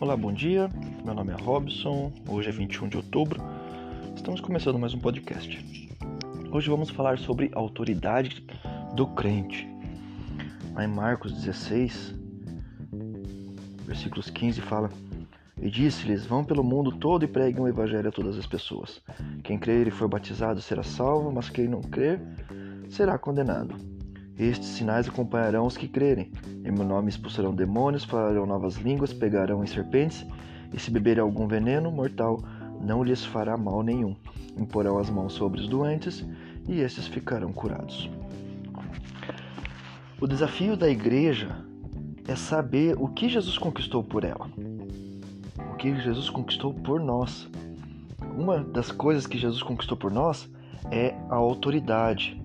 Olá, bom dia. Meu nome é Robson. Hoje é 21 de outubro. Estamos começando mais um podcast. Hoje vamos falar sobre a autoridade do crente. Lá em Marcos 16, versículos 15 fala: E disse-lhes: Vão pelo mundo todo e preguem o evangelho a todas as pessoas. Quem crer e for batizado será salvo, mas quem não crer será condenado. Estes sinais acompanharão os que crerem. Em meu nome expulsarão demônios, falarão novas línguas, pegarão em serpentes, e se beberem algum veneno mortal, não lhes fará mal nenhum. Imporão as mãos sobre os doentes, e estes ficarão curados. O desafio da igreja é saber o que Jesus conquistou por ela. O que Jesus conquistou por nós. Uma das coisas que Jesus conquistou por nós é a autoridade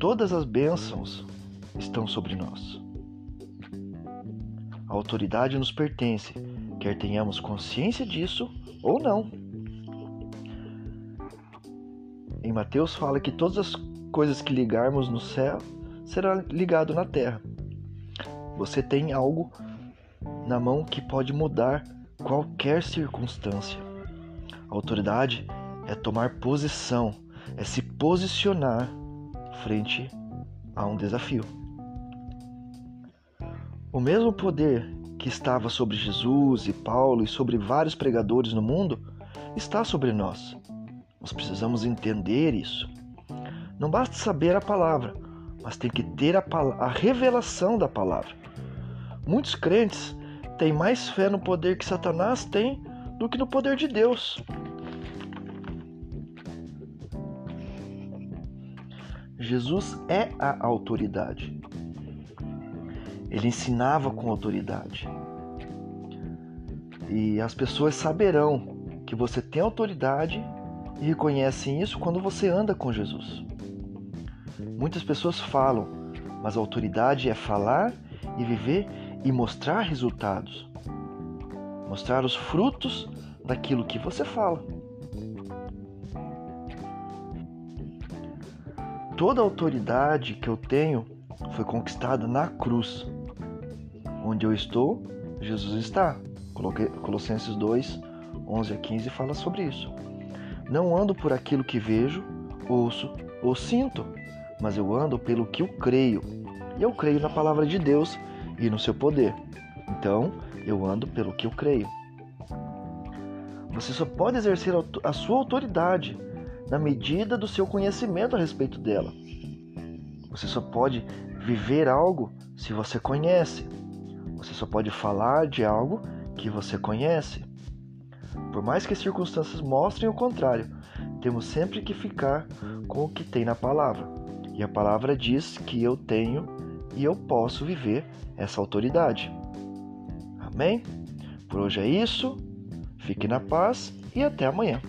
Todas as bênçãos estão sobre nós. A autoridade nos pertence, quer tenhamos consciência disso ou não. Em Mateus fala que todas as coisas que ligarmos no céu será ligado na terra. Você tem algo na mão que pode mudar qualquer circunstância. A autoridade é tomar posição, é se posicionar frente a um desafio. O mesmo poder que estava sobre Jesus e Paulo e sobre vários pregadores no mundo está sobre nós. Nós precisamos entender isso. Não basta saber a palavra, mas tem que ter a, a revelação da palavra. Muitos crentes têm mais fé no poder que Satanás tem do que no poder de Deus. Jesus é a autoridade. Ele ensinava com autoridade. E as pessoas saberão que você tem autoridade e reconhecem isso quando você anda com Jesus. Muitas pessoas falam, mas a autoridade é falar e viver e mostrar resultados. Mostrar os frutos daquilo que você fala. Toda a autoridade que eu tenho foi conquistada na cruz. Onde eu estou, Jesus está. Colossenses 2, 11 a 15 fala sobre isso. Não ando por aquilo que vejo, ouço ou sinto, mas eu ando pelo que eu creio. E eu creio na palavra de Deus e no seu poder. Então, eu ando pelo que eu creio. Você só pode exercer a sua autoridade na medida do seu conhecimento a respeito dela. Você só pode viver algo se você conhece. Você só pode falar de algo que você conhece. Por mais que as circunstâncias mostrem o contrário, temos sempre que ficar com o que tem na palavra. E a palavra diz que eu tenho e eu posso viver essa autoridade. Amém? Por hoje é isso. Fique na paz e até amanhã.